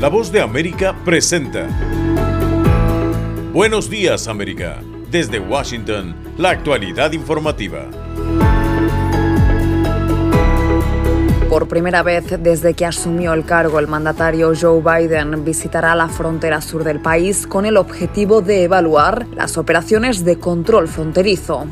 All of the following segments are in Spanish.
La voz de América presenta. Buenos días América. Desde Washington, la actualidad informativa. Por primera vez desde que asumió el cargo, el mandatario Joe Biden visitará la frontera sur del país con el objetivo de evaluar las operaciones de control fronterizo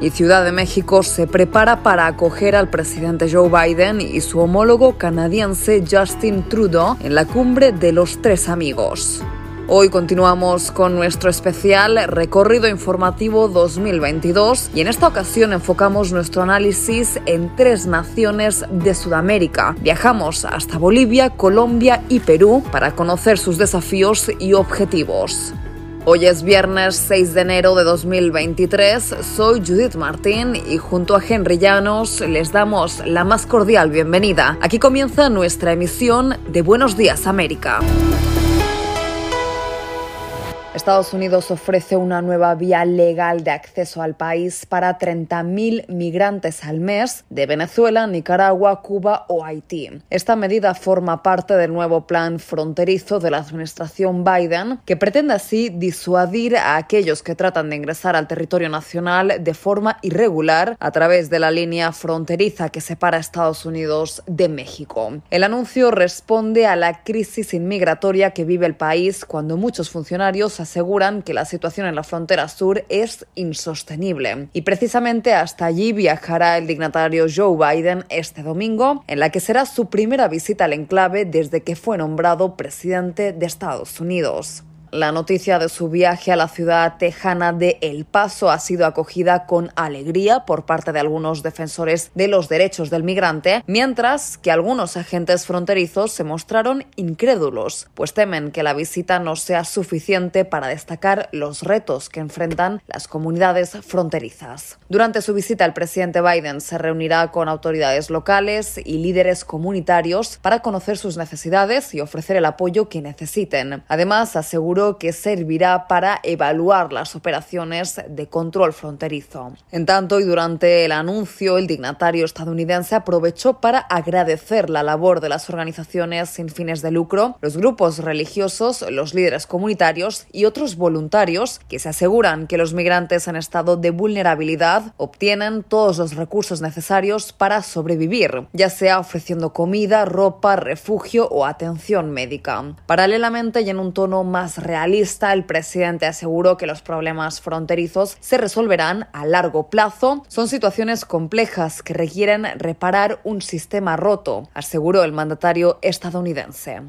y Ciudad de México se prepara para acoger al presidente Joe Biden y su homólogo canadiense Justin Trudeau en la cumbre de los tres amigos. Hoy continuamos con nuestro especial recorrido informativo 2022 y en esta ocasión enfocamos nuestro análisis en tres naciones de Sudamérica. Viajamos hasta Bolivia, Colombia y Perú para conocer sus desafíos y objetivos. Hoy es viernes 6 de enero de 2023, soy Judith Martín y junto a Henry Llanos les damos la más cordial bienvenida. Aquí comienza nuestra emisión de Buenos Días América. Estados Unidos ofrece una nueva vía legal de acceso al país para 30.000 migrantes al mes de Venezuela, Nicaragua, Cuba o Haití. Esta medida forma parte del nuevo plan fronterizo de la administración Biden, que pretende así disuadir a aquellos que tratan de ingresar al territorio nacional de forma irregular a través de la línea fronteriza que separa Estados Unidos de México. El anuncio responde a la crisis inmigratoria que vive el país cuando muchos funcionarios aseguran que la situación en la frontera sur es insostenible. Y precisamente hasta allí viajará el dignatario Joe Biden este domingo, en la que será su primera visita al enclave desde que fue nombrado presidente de Estados Unidos. La noticia de su viaje a la ciudad tejana de El Paso ha sido acogida con alegría por parte de algunos defensores de los derechos del migrante, mientras que algunos agentes fronterizos se mostraron incrédulos, pues temen que la visita no sea suficiente para destacar los retos que enfrentan las comunidades fronterizas. Durante su visita, el presidente Biden se reunirá con autoridades locales y líderes comunitarios para conocer sus necesidades y ofrecer el apoyo que necesiten. Además, aseguró que servirá para evaluar las operaciones de control fronterizo. En tanto, y durante el anuncio, el dignatario estadounidense aprovechó para agradecer la labor de las organizaciones sin fines de lucro, los grupos religiosos, los líderes comunitarios y otros voluntarios que se aseguran que los migrantes en estado de vulnerabilidad obtienen todos los recursos necesarios para sobrevivir, ya sea ofreciendo comida, ropa, refugio o atención médica. Paralelamente y en un tono más realista, el presidente aseguró que los problemas fronterizos se resolverán a largo plazo. Son situaciones complejas que requieren reparar un sistema roto, aseguró el mandatario estadounidense.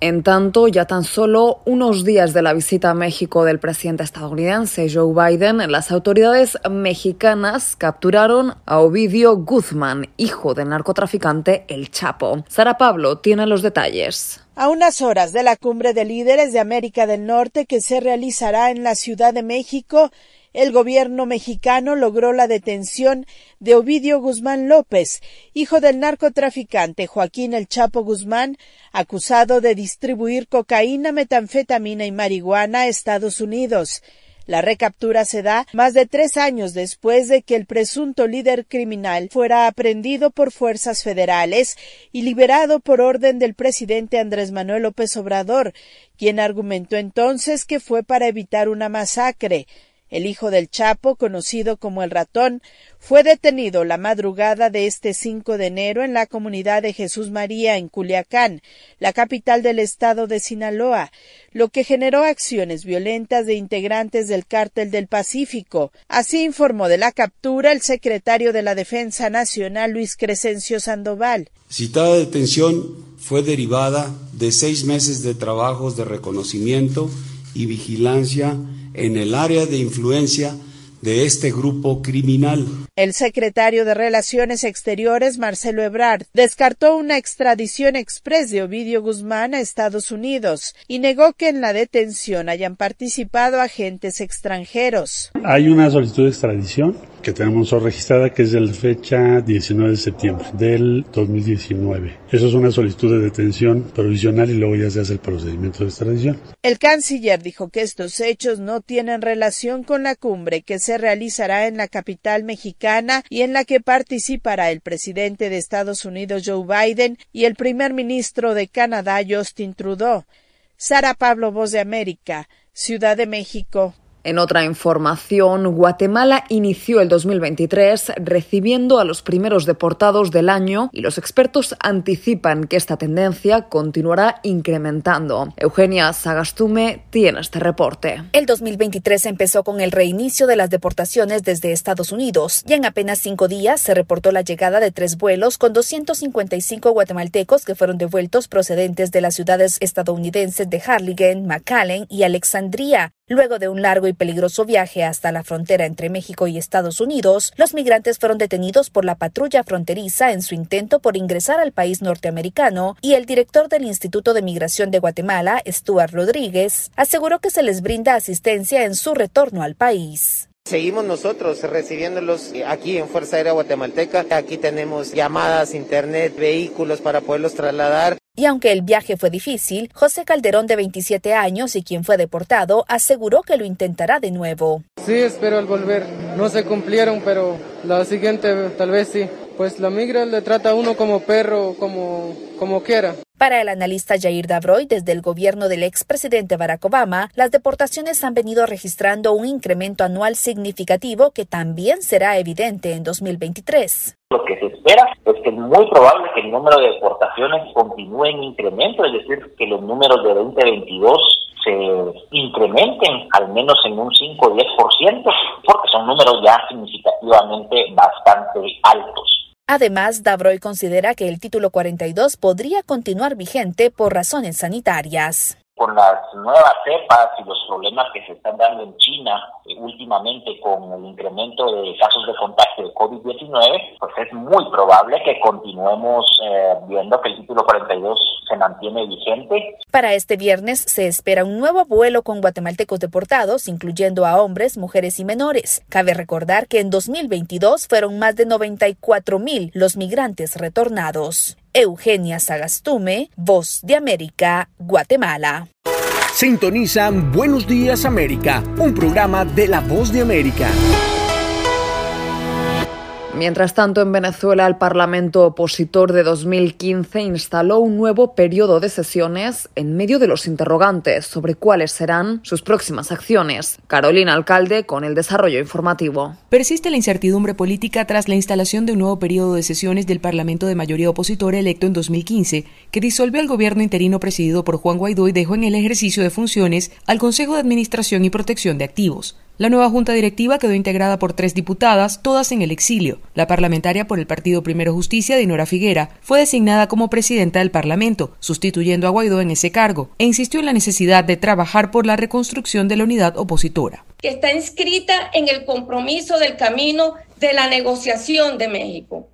En tanto, ya tan solo unos días de la visita a México del presidente estadounidense Joe Biden, las autoridades mexicanas capturaron a Ovidio Guzmán, hijo del narcotraficante El Chapo. Sara Pablo tiene los detalles. A unas horas de la cumbre de líderes de América del Norte que se realizará en la Ciudad de México, el gobierno mexicano logró la detención de Ovidio Guzmán López, hijo del narcotraficante Joaquín El Chapo Guzmán, acusado de distribuir cocaína, metanfetamina y marihuana a Estados Unidos. La recaptura se da más de tres años después de que el presunto líder criminal fuera aprendido por fuerzas federales y liberado por orden del presidente Andrés Manuel López Obrador, quien argumentó entonces que fue para evitar una masacre. El hijo del Chapo, conocido como el ratón, fue detenido la madrugada de este 5 de enero en la comunidad de Jesús María en Culiacán, la capital del estado de Sinaloa, lo que generó acciones violentas de integrantes del cártel del Pacífico. Así informó de la captura el secretario de la Defensa Nacional Luis Crescencio Sandoval. Citada detención fue derivada de seis meses de trabajos de reconocimiento y vigilancia en el área de influencia de este grupo criminal. El secretario de Relaciones Exteriores, Marcelo Ebrard, descartó una extradición express de Ovidio Guzmán a Estados Unidos y negó que en la detención hayan participado agentes extranjeros. Hay una solicitud de extradición que tenemos registrada, que es de la fecha 19 de septiembre del 2019. Eso es una solicitud de detención provisional y luego ya se hace el procedimiento de extradición. El canciller dijo que estos hechos no tienen relación con la cumbre que se realizará en la capital mexicana y en la que participará el presidente de Estados Unidos Joe Biden y el primer ministro de Canadá Justin Trudeau. Sara Pablo, Voz de América, Ciudad de México. En otra información, Guatemala inició el 2023 recibiendo a los primeros deportados del año y los expertos anticipan que esta tendencia continuará incrementando. Eugenia Sagastume tiene este reporte. El 2023 empezó con el reinicio de las deportaciones desde Estados Unidos y en apenas cinco días se reportó la llegada de tres vuelos con 255 guatemaltecos que fueron devueltos procedentes de las ciudades estadounidenses de Harlingen, McAllen y Alexandria. Luego de un largo y peligroso viaje hasta la frontera entre México y Estados Unidos, los migrantes fueron detenidos por la patrulla fronteriza en su intento por ingresar al país norteamericano y el director del Instituto de Migración de Guatemala, Stuart Rodríguez, aseguró que se les brinda asistencia en su retorno al país. Seguimos nosotros recibiéndolos aquí en Fuerza Aérea Guatemalteca. Aquí tenemos llamadas, internet, vehículos para poderlos trasladar. Y aunque el viaje fue difícil, José Calderón, de 27 años y quien fue deportado, aseguró que lo intentará de nuevo. Sí, espero al volver. No se cumplieron, pero la siguiente tal vez sí. Pues la migra le trata a uno como perro, como, como quiera. Para el analista Jair Davroy, desde el gobierno del expresidente Barack Obama, las deportaciones han venido registrando un incremento anual significativo que también será evidente en 2023. Lo que se espera es que es muy probable que el número de deportaciones continúe en incremento, es decir, que los números de 2022 se incrementen al menos en un 5 o 10%, porque son números ya significativamente bastante altos. Además, Davroy considera que el título 42 podría continuar vigente por razones sanitarias con las nuevas cepas y los problemas que se están dando en China eh, últimamente con el incremento de casos de contagio de COVID-19, pues es muy probable que continuemos eh, viendo que el título 42 se mantiene vigente. Para este viernes se espera un nuevo vuelo con guatemaltecos deportados, incluyendo a hombres, mujeres y menores. Cabe recordar que en 2022 fueron más de 94 mil los migrantes retornados. Eugenia Sagastume, Voz de América, Guatemala. Sintonizan Buenos Días América, un programa de La Voz de América. Mientras tanto, en Venezuela, el Parlamento opositor de 2015 instaló un nuevo periodo de sesiones en medio de los interrogantes sobre cuáles serán sus próximas acciones. Carolina Alcalde con el desarrollo informativo. Persiste la incertidumbre política tras la instalación de un nuevo periodo de sesiones del Parlamento de mayoría opositora electo en 2015, que disolvió al gobierno interino presidido por Juan Guaidó y dejó en el ejercicio de funciones al Consejo de Administración y Protección de Activos. La nueva junta directiva quedó integrada por tres diputadas, todas en el exilio. La parlamentaria por el Partido Primero Justicia, Dinora Figuera, fue designada como presidenta del Parlamento, sustituyendo a Guaidó en ese cargo, e insistió en la necesidad de trabajar por la reconstrucción de la unidad opositora. Que está inscrita en el compromiso del camino de la negociación de México.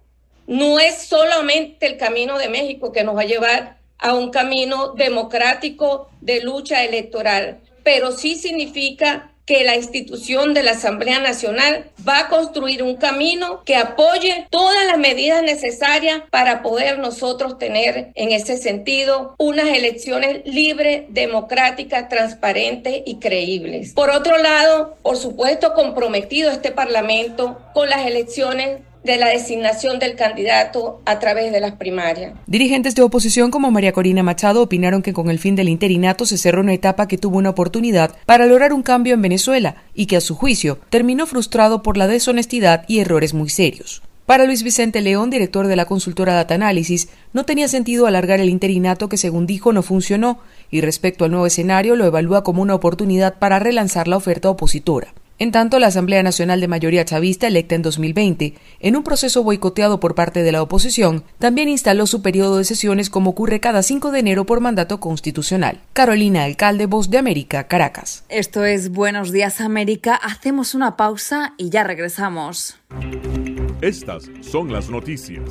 No es solamente el camino de México que nos va a llevar a un camino democrático de lucha electoral, pero sí significa que la institución de la Asamblea Nacional va a construir un camino que apoye todas las medidas necesarias para poder nosotros tener en ese sentido unas elecciones libres, democráticas, transparentes y creíbles. Por otro lado, por supuesto, comprometido este Parlamento con las elecciones de la designación del candidato a través de las primarias. Dirigentes de oposición como María Corina Machado opinaron que con el fin del interinato se cerró una etapa que tuvo una oportunidad para lograr un cambio en Venezuela y que a su juicio terminó frustrado por la deshonestidad y errores muy serios. Para Luis Vicente León, director de la consultora Data Analysis, no tenía sentido alargar el interinato que, según dijo, no funcionó, y respecto al nuevo escenario lo evalúa como una oportunidad para relanzar la oferta opositora. En tanto, la Asamblea Nacional de Mayoría Chavista, electa en 2020, en un proceso boicoteado por parte de la oposición, también instaló su periodo de sesiones como ocurre cada 5 de enero por mandato constitucional. Carolina Alcalde, Voz de América, Caracas. Esto es Buenos Días América. Hacemos una pausa y ya regresamos. Estas son las noticias.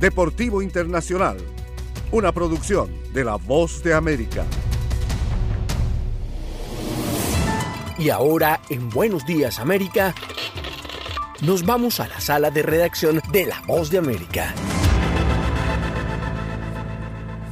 Deportivo Internacional, una producción de La Voz de América. Y ahora, en Buenos Días América, nos vamos a la sala de redacción de La Voz de América.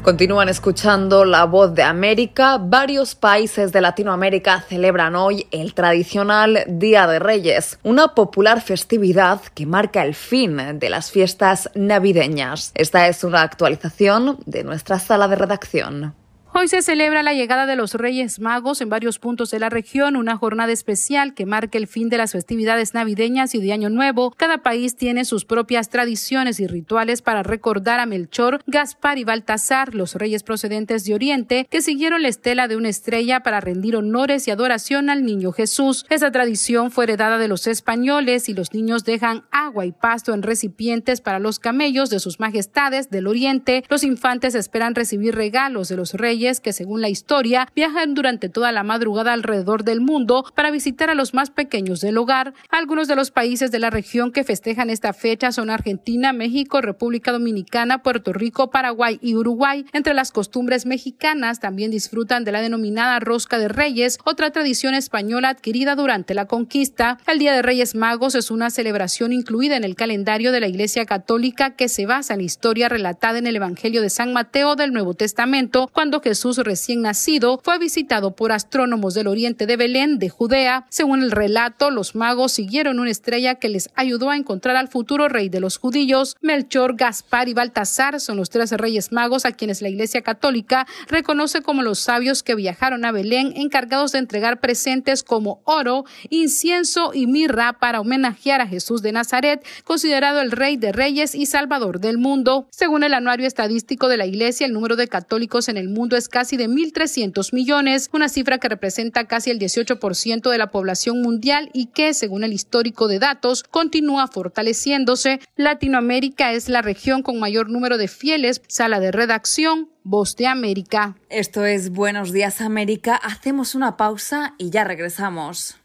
Continúan escuchando la voz de América. Varios países de Latinoamérica celebran hoy el tradicional Día de Reyes, una popular festividad que marca el fin de las fiestas navideñas. Esta es una actualización de nuestra sala de redacción. Hoy se celebra la llegada de los Reyes Magos en varios puntos de la región, una jornada especial que marca el fin de las festividades navideñas y de Año Nuevo. Cada país tiene sus propias tradiciones y rituales para recordar a Melchor, Gaspar y Baltasar, los reyes procedentes de Oriente, que siguieron la estela de una estrella para rendir honores y adoración al niño Jesús. Esa tradición fue heredada de los españoles y los niños dejan agua y pasto en recipientes para los camellos de sus majestades del Oriente. Los infantes esperan recibir regalos de los reyes que, según la historia, viajan durante toda la madrugada alrededor del mundo para visitar a los más pequeños del hogar. Algunos de los países de la región que festejan esta fecha son Argentina, México, República Dominicana, Puerto Rico, Paraguay y Uruguay. Entre las costumbres mexicanas también disfrutan de la denominada rosca de reyes, otra tradición española adquirida durante la conquista. El Día de Reyes Magos es una celebración incluida en el calendario de la Iglesia Católica que se basa en la historia relatada en el Evangelio de San Mateo del Nuevo Testamento, cuando Jesús recién nacido fue visitado por astrónomos del oriente de Belén, de Judea. Según el relato, los magos siguieron una estrella que les ayudó a encontrar al futuro rey de los judíos. Melchor, Gaspar y Baltasar son los tres reyes magos a quienes la Iglesia Católica reconoce como los sabios que viajaron a Belén encargados de entregar presentes como oro, incienso y mirra para homenajear a Jesús de Nazaret, considerado el rey de reyes y salvador del mundo. Según el anuario estadístico de la Iglesia, el número de católicos en el mundo es casi de 1.300 millones, una cifra que representa casi el 18% de la población mundial y que, según el histórico de datos, continúa fortaleciéndose. Latinoamérica es la región con mayor número de fieles. Sala de redacción, Voz de América. Esto es Buenos Días América. Hacemos una pausa y ya regresamos.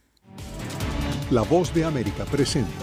La Voz de América presenta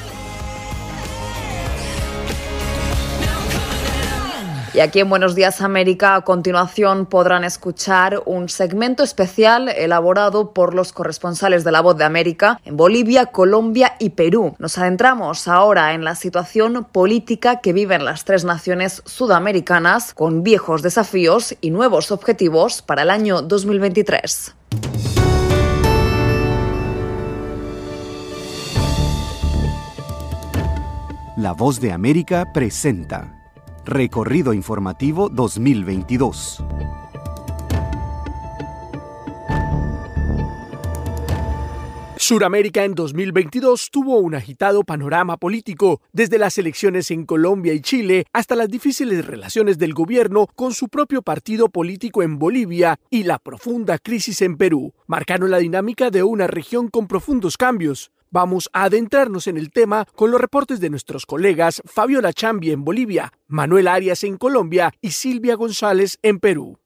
Aquí en Buenos Días América a continuación podrán escuchar un segmento especial elaborado por los corresponsales de La Voz de América en Bolivia, Colombia y Perú. Nos adentramos ahora en la situación política que viven las tres naciones sudamericanas con viejos desafíos y nuevos objetivos para el año 2023. La Voz de América presenta Recorrido Informativo 2022. Suramérica en 2022 tuvo un agitado panorama político, desde las elecciones en Colombia y Chile hasta las difíciles relaciones del gobierno con su propio partido político en Bolivia y la profunda crisis en Perú. Marcaron la dinámica de una región con profundos cambios. Vamos a adentrarnos en el tema con los reportes de nuestros colegas Fabiola Chambi en Bolivia, Manuel Arias en Colombia y Silvia González en Perú.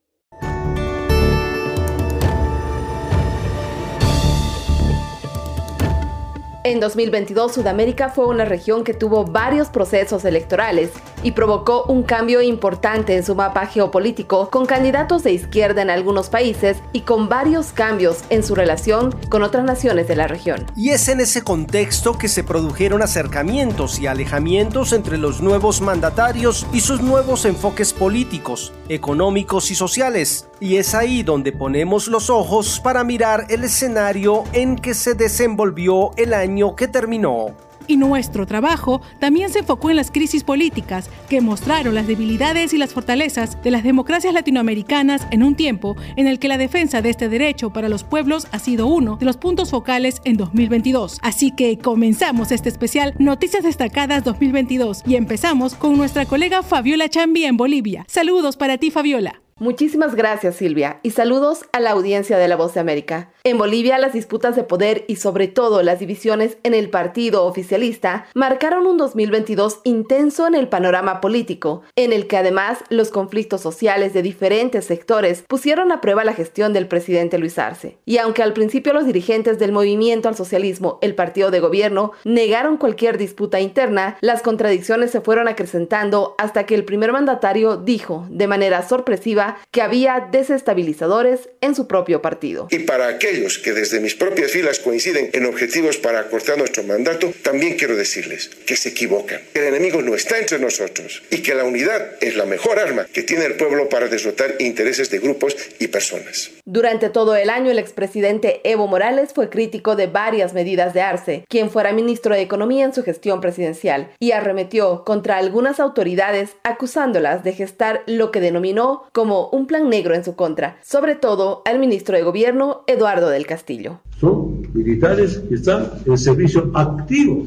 En 2022, Sudamérica fue una región que tuvo varios procesos electorales y provocó un cambio importante en su mapa geopolítico, con candidatos de izquierda en algunos países y con varios cambios en su relación con otras naciones de la región. Y es en ese contexto que se produjeron acercamientos y alejamientos entre los nuevos mandatarios y sus nuevos enfoques políticos, económicos y sociales. Y es ahí donde ponemos los ojos para mirar el escenario en que se desenvolvió el año que terminó. Y nuestro trabajo también se enfocó en las crisis políticas que mostraron las debilidades y las fortalezas de las democracias latinoamericanas en un tiempo en el que la defensa de este derecho para los pueblos ha sido uno de los puntos focales en 2022. Así que comenzamos este especial Noticias Destacadas 2022 y empezamos con nuestra colega Fabiola Chambi en Bolivia. Saludos para ti, Fabiola. Muchísimas gracias Silvia y saludos a la audiencia de La Voz de América. En Bolivia las disputas de poder y sobre todo las divisiones en el partido oficialista marcaron un 2022 intenso en el panorama político, en el que además los conflictos sociales de diferentes sectores pusieron a prueba la gestión del presidente Luis Arce. Y aunque al principio los dirigentes del movimiento al socialismo, el partido de gobierno, negaron cualquier disputa interna, las contradicciones se fueron acrecentando hasta que el primer mandatario dijo de manera sorpresiva que había desestabilizadores en su propio partido. Y para aquellos que desde mis propias filas coinciden en objetivos para acortar nuestro mandato, también quiero decirles que se equivocan, que el enemigo no está entre nosotros y que la unidad es la mejor arma que tiene el pueblo para derrotar intereses de grupos y personas. Durante todo el año, el expresidente Evo Morales fue crítico de varias medidas de Arce, quien fuera ministro de Economía en su gestión presidencial, y arremetió contra algunas autoridades acusándolas de gestar lo que denominó como un plan negro en su contra, sobre todo al ministro de Gobierno Eduardo del Castillo. Son militares que están en servicio activo.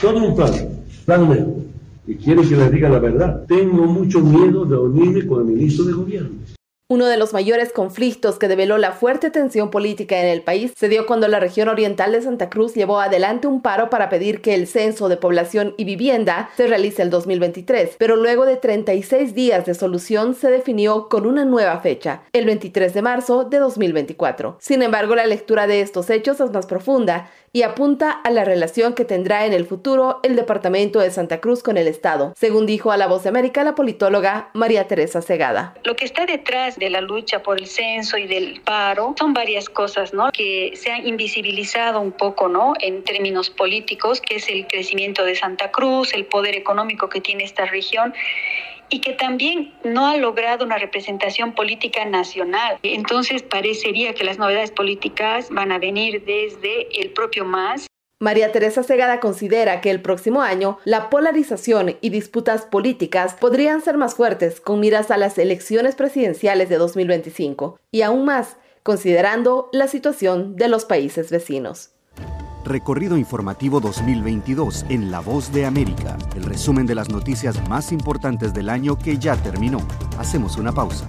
Todo un plan, plan negro. Y quiere que les diga la verdad. Tengo mucho miedo de unirme con el ministro de Gobierno. Uno de los mayores conflictos que develó la fuerte tensión política en el país se dio cuando la región oriental de Santa Cruz llevó adelante un paro para pedir que el censo de población y vivienda se realice el 2023, pero luego de 36 días de solución se definió con una nueva fecha, el 23 de marzo de 2024. Sin embargo, la lectura de estos hechos es más profunda y apunta a la relación que tendrá en el futuro el departamento de Santa Cruz con el Estado, según dijo a La Voz de América la politóloga María Teresa Segada. Lo que está detrás de la lucha por el censo y del paro son varias cosas, ¿no? Que se han invisibilizado un poco, ¿no? En términos políticos, que es el crecimiento de Santa Cruz, el poder económico que tiene esta región y que también no ha logrado una representación política nacional. Entonces parecería que las novedades políticas van a venir desde el propio MAS. María Teresa Segada considera que el próximo año la polarización y disputas políticas podrían ser más fuertes con miras a las elecciones presidenciales de 2025 y aún más considerando la situación de los países vecinos. Recorrido informativo 2022 en La Voz de América. El resumen de las noticias más importantes del año que ya terminó. Hacemos una pausa.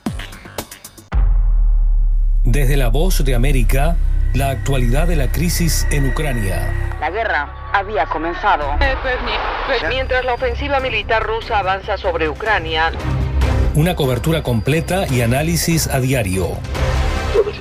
Desde la voz de América, la actualidad de la crisis en Ucrania. La guerra había comenzado. Mientras la ofensiva militar rusa avanza sobre Ucrania. Una cobertura completa y análisis a diario.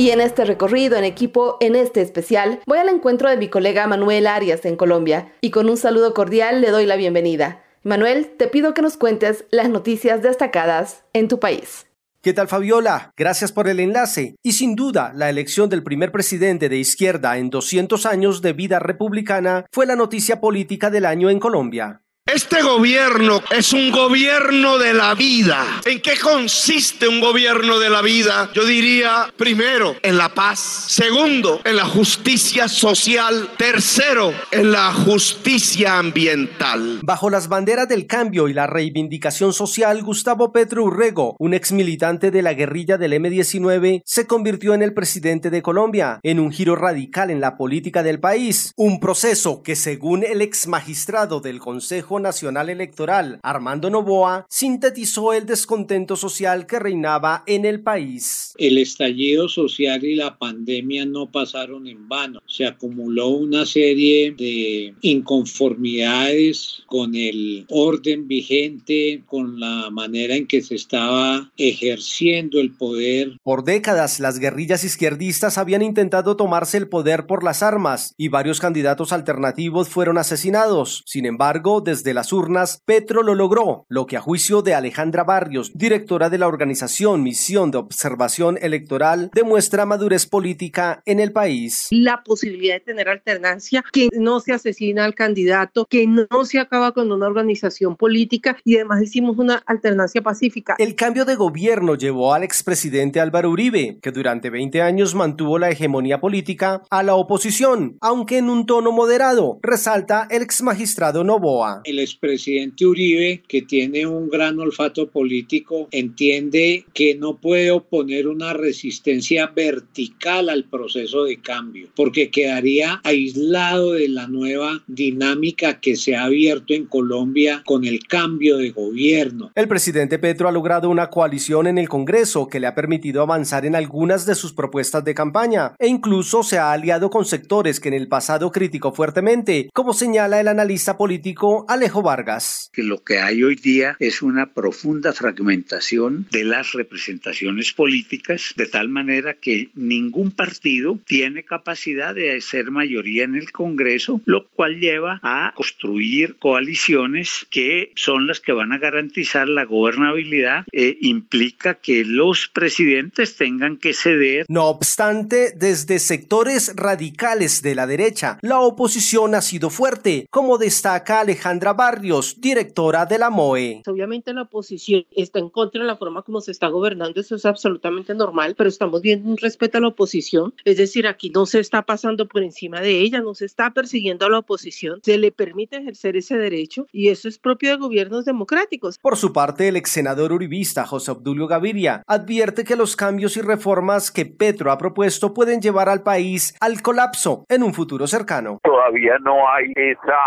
Y en este recorrido en equipo, en este especial, voy al encuentro de mi colega Manuel Arias en Colombia y con un saludo cordial le doy la bienvenida. Manuel, te pido que nos cuentes las noticias destacadas en tu país. ¿Qué tal Fabiola? Gracias por el enlace. Y sin duda, la elección del primer presidente de izquierda en 200 años de vida republicana fue la noticia política del año en Colombia. Este gobierno es un gobierno de la vida. ¿En qué consiste un gobierno de la vida? Yo diría, primero, en la paz. Segundo, en la justicia social. Tercero, en la justicia ambiental. Bajo las banderas del cambio y la reivindicación social, Gustavo Petro Urrego, un ex militante de la guerrilla del M-19, se convirtió en el presidente de Colombia, en un giro radical en la política del país. Un proceso que, según el ex magistrado del Consejo Nacional Electoral, Armando Novoa, sintetizó el descontento social que reinaba en el país. El estallido social y la pandemia no pasaron en vano. Se acumuló una serie de inconformidades con el orden vigente, con la manera en que se estaba ejerciendo el poder. Por décadas, las guerrillas izquierdistas habían intentado tomarse el poder por las armas y varios candidatos alternativos fueron asesinados. Sin embargo, desde de las urnas, Petro lo logró, lo que a juicio de Alejandra Barrios, directora de la organización Misión de Observación Electoral, demuestra madurez política en el país. La posibilidad de tener alternancia, que no se asesina al candidato, que no se acaba con una organización política y además hicimos una alternancia pacífica. El cambio de gobierno llevó al expresidente Álvaro Uribe, que durante 20 años mantuvo la hegemonía política, a la oposición, aunque en un tono moderado, resalta el ex magistrado Novoa el expresidente Uribe, que tiene un gran olfato político, entiende que no puede oponer una resistencia vertical al proceso de cambio, porque quedaría aislado de la nueva dinámica que se ha abierto en Colombia con el cambio de gobierno. El presidente Petro ha logrado una coalición en el Congreso que le ha permitido avanzar en algunas de sus propuestas de campaña e incluso se ha aliado con sectores que en el pasado criticó fuertemente, como señala el analista político Alejo Vargas. Que lo que hay hoy día es una profunda fragmentación de las representaciones políticas, de tal manera que ningún partido tiene capacidad de hacer mayoría en el Congreso, lo cual lleva a construir coaliciones que son las que van a garantizar la gobernabilidad e implica que los presidentes tengan que ceder. No obstante, desde sectores radicales de la derecha, la oposición ha sido fuerte, como destaca Alejandra Barrios, directora de la MOE. Obviamente la oposición está en contra de la forma como se está gobernando, eso es absolutamente normal, pero estamos viendo un respeto a la oposición, es decir, aquí no se está pasando por encima de ella, no se está persiguiendo a la oposición, se le permite ejercer ese derecho y eso es propio de gobiernos democráticos. Por su parte, el ex senador uribista José Obdulio Gaviria advierte que los cambios y reformas que Petro ha propuesto pueden llevar al país al colapso en un futuro cercano. Todavía no hay esa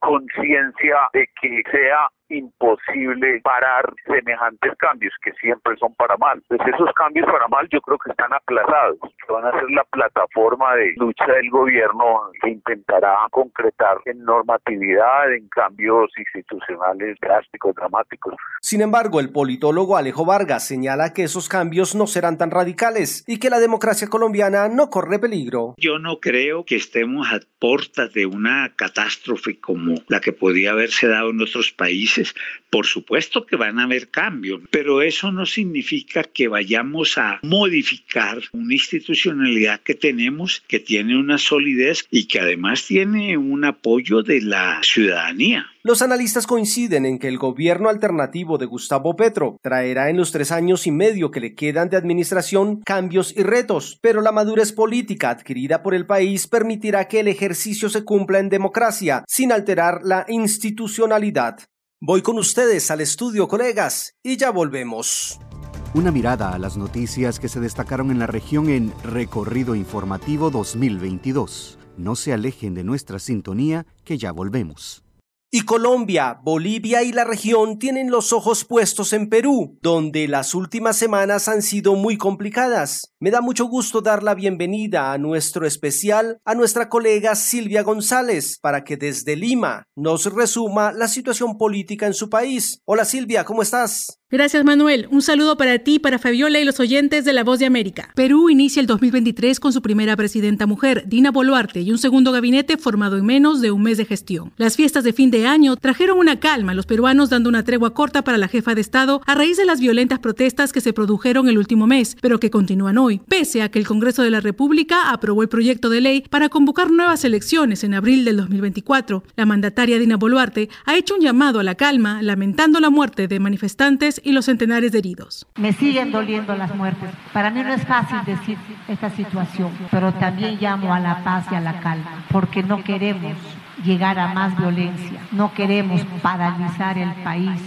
conciencia de que sea imposible parar semejantes cambios que siempre son para mal. Pues esos cambios para mal yo creo que están aplazados, que van a ser la plataforma de lucha del gobierno que intentará concretar en normatividad, en cambios institucionales drásticos, dramáticos. Sin embargo, el politólogo Alejo Vargas señala que esos cambios no serán tan radicales y que la democracia colombiana no corre peligro. Yo no creo que estemos a puertas de una catástrofe como la que podía haberse dado en otros países por supuesto que van a haber cambios, pero eso no significa que vayamos a modificar una institucionalidad que tenemos, que tiene una solidez y que además tiene un apoyo de la ciudadanía. Los analistas coinciden en que el gobierno alternativo de Gustavo Petro traerá en los tres años y medio que le quedan de administración cambios y retos, pero la madurez política adquirida por el país permitirá que el ejercicio se cumpla en democracia sin alterar la institucionalidad. Voy con ustedes al estudio, colegas, y ya volvemos. Una mirada a las noticias que se destacaron en la región en Recorrido Informativo 2022. No se alejen de nuestra sintonía, que ya volvemos. Y Colombia, Bolivia y la región tienen los ojos puestos en Perú, donde las últimas semanas han sido muy complicadas. Me da mucho gusto dar la bienvenida a nuestro especial a nuestra colega Silvia González para que desde Lima nos resuma la situación política en su país. Hola Silvia, ¿cómo estás? Gracias Manuel. Un saludo para ti, para Fabiola y los oyentes de La Voz de América. Perú inicia el 2023 con su primera presidenta mujer, Dina Boluarte, y un segundo gabinete formado en menos de un mes de gestión. Las fiestas de fin de año trajeron una calma a los peruanos dando una tregua corta para la jefa de Estado a raíz de las violentas protestas que se produjeron el último mes, pero que continúan hoy, pese a que el Congreso de la República aprobó el proyecto de ley para convocar nuevas elecciones en abril del 2024. La mandataria Dina Boluarte ha hecho un llamado a la calma, lamentando la muerte de manifestantes y los centenares de heridos. Me siguen doliendo las muertes. Para mí no es fácil decir esta situación, pero también llamo a la paz y a la calma, porque no queremos llegar a más violencia, no queremos paralizar el país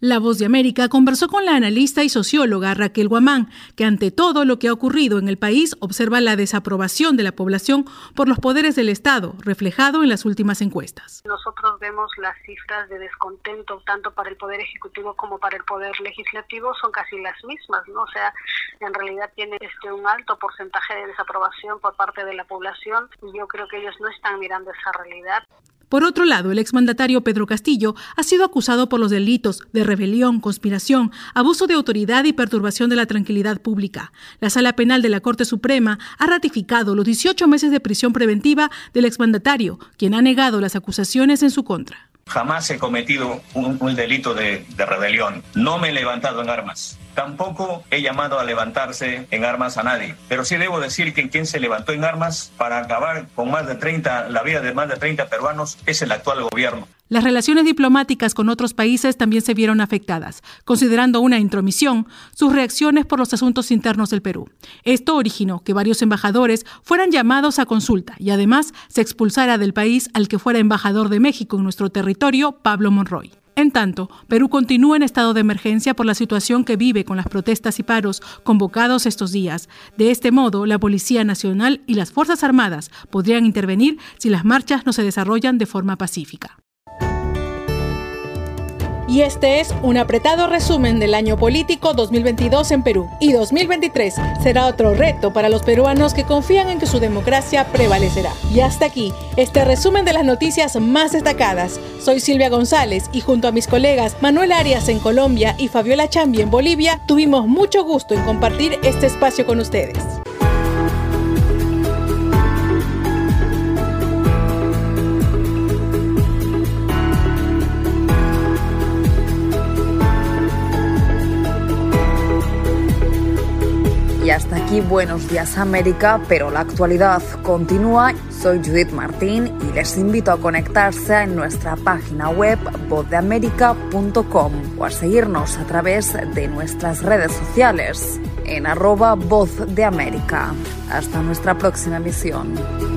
la Voz de América conversó con la analista y socióloga Raquel Guamán, que ante todo lo que ha ocurrido en el país observa la desaprobación de la población por los poderes del Estado, reflejado en las últimas encuestas. Nosotros vemos las cifras de descontento tanto para el Poder Ejecutivo como para el Poder Legislativo son casi las mismas, ¿no? O sea, en realidad tiene este, un alto porcentaje de desaprobación por parte de la población y yo creo que ellos no están mirando esa realidad. Por otro lado, el exmandatario Pedro Castillo ha sido acusado por los delitos de rebelión, conspiración, abuso de autoridad y perturbación de la tranquilidad pública. La Sala Penal de la Corte Suprema ha ratificado los 18 meses de prisión preventiva del exmandatario, quien ha negado las acusaciones en su contra. Jamás he cometido un, delito de, de rebelión. No me he levantado en armas. Tampoco he llamado a levantarse en armas a nadie, pero sí debo decir que quien se levantó en armas para acabar con más de 30, la vida de más de 30 peruanos es el actual gobierno. Las relaciones diplomáticas con otros países también se vieron afectadas, considerando una intromisión sus reacciones por los asuntos internos del Perú. Esto originó que varios embajadores fueran llamados a consulta y además se expulsara del país al que fuera embajador de México en nuestro territorio, Pablo Monroy. En tanto, Perú continúa en estado de emergencia por la situación que vive con las protestas y paros convocados estos días. De este modo, la Policía Nacional y las Fuerzas Armadas podrían intervenir si las marchas no se desarrollan de forma pacífica. Y este es un apretado resumen del año político 2022 en Perú. Y 2023 será otro reto para los peruanos que confían en que su democracia prevalecerá. Y hasta aquí, este resumen de las noticias más destacadas. Soy Silvia González y junto a mis colegas Manuel Arias en Colombia y Fabiola Chambi en Bolivia, tuvimos mucho gusto en compartir este espacio con ustedes. Hasta aquí Buenos Días América, pero la actualidad continúa. Soy Judith Martín y les invito a conectarse en nuestra página web vozdeamerica.com o a seguirnos a través de nuestras redes sociales en arroba voz de. Hasta nuestra próxima emisión.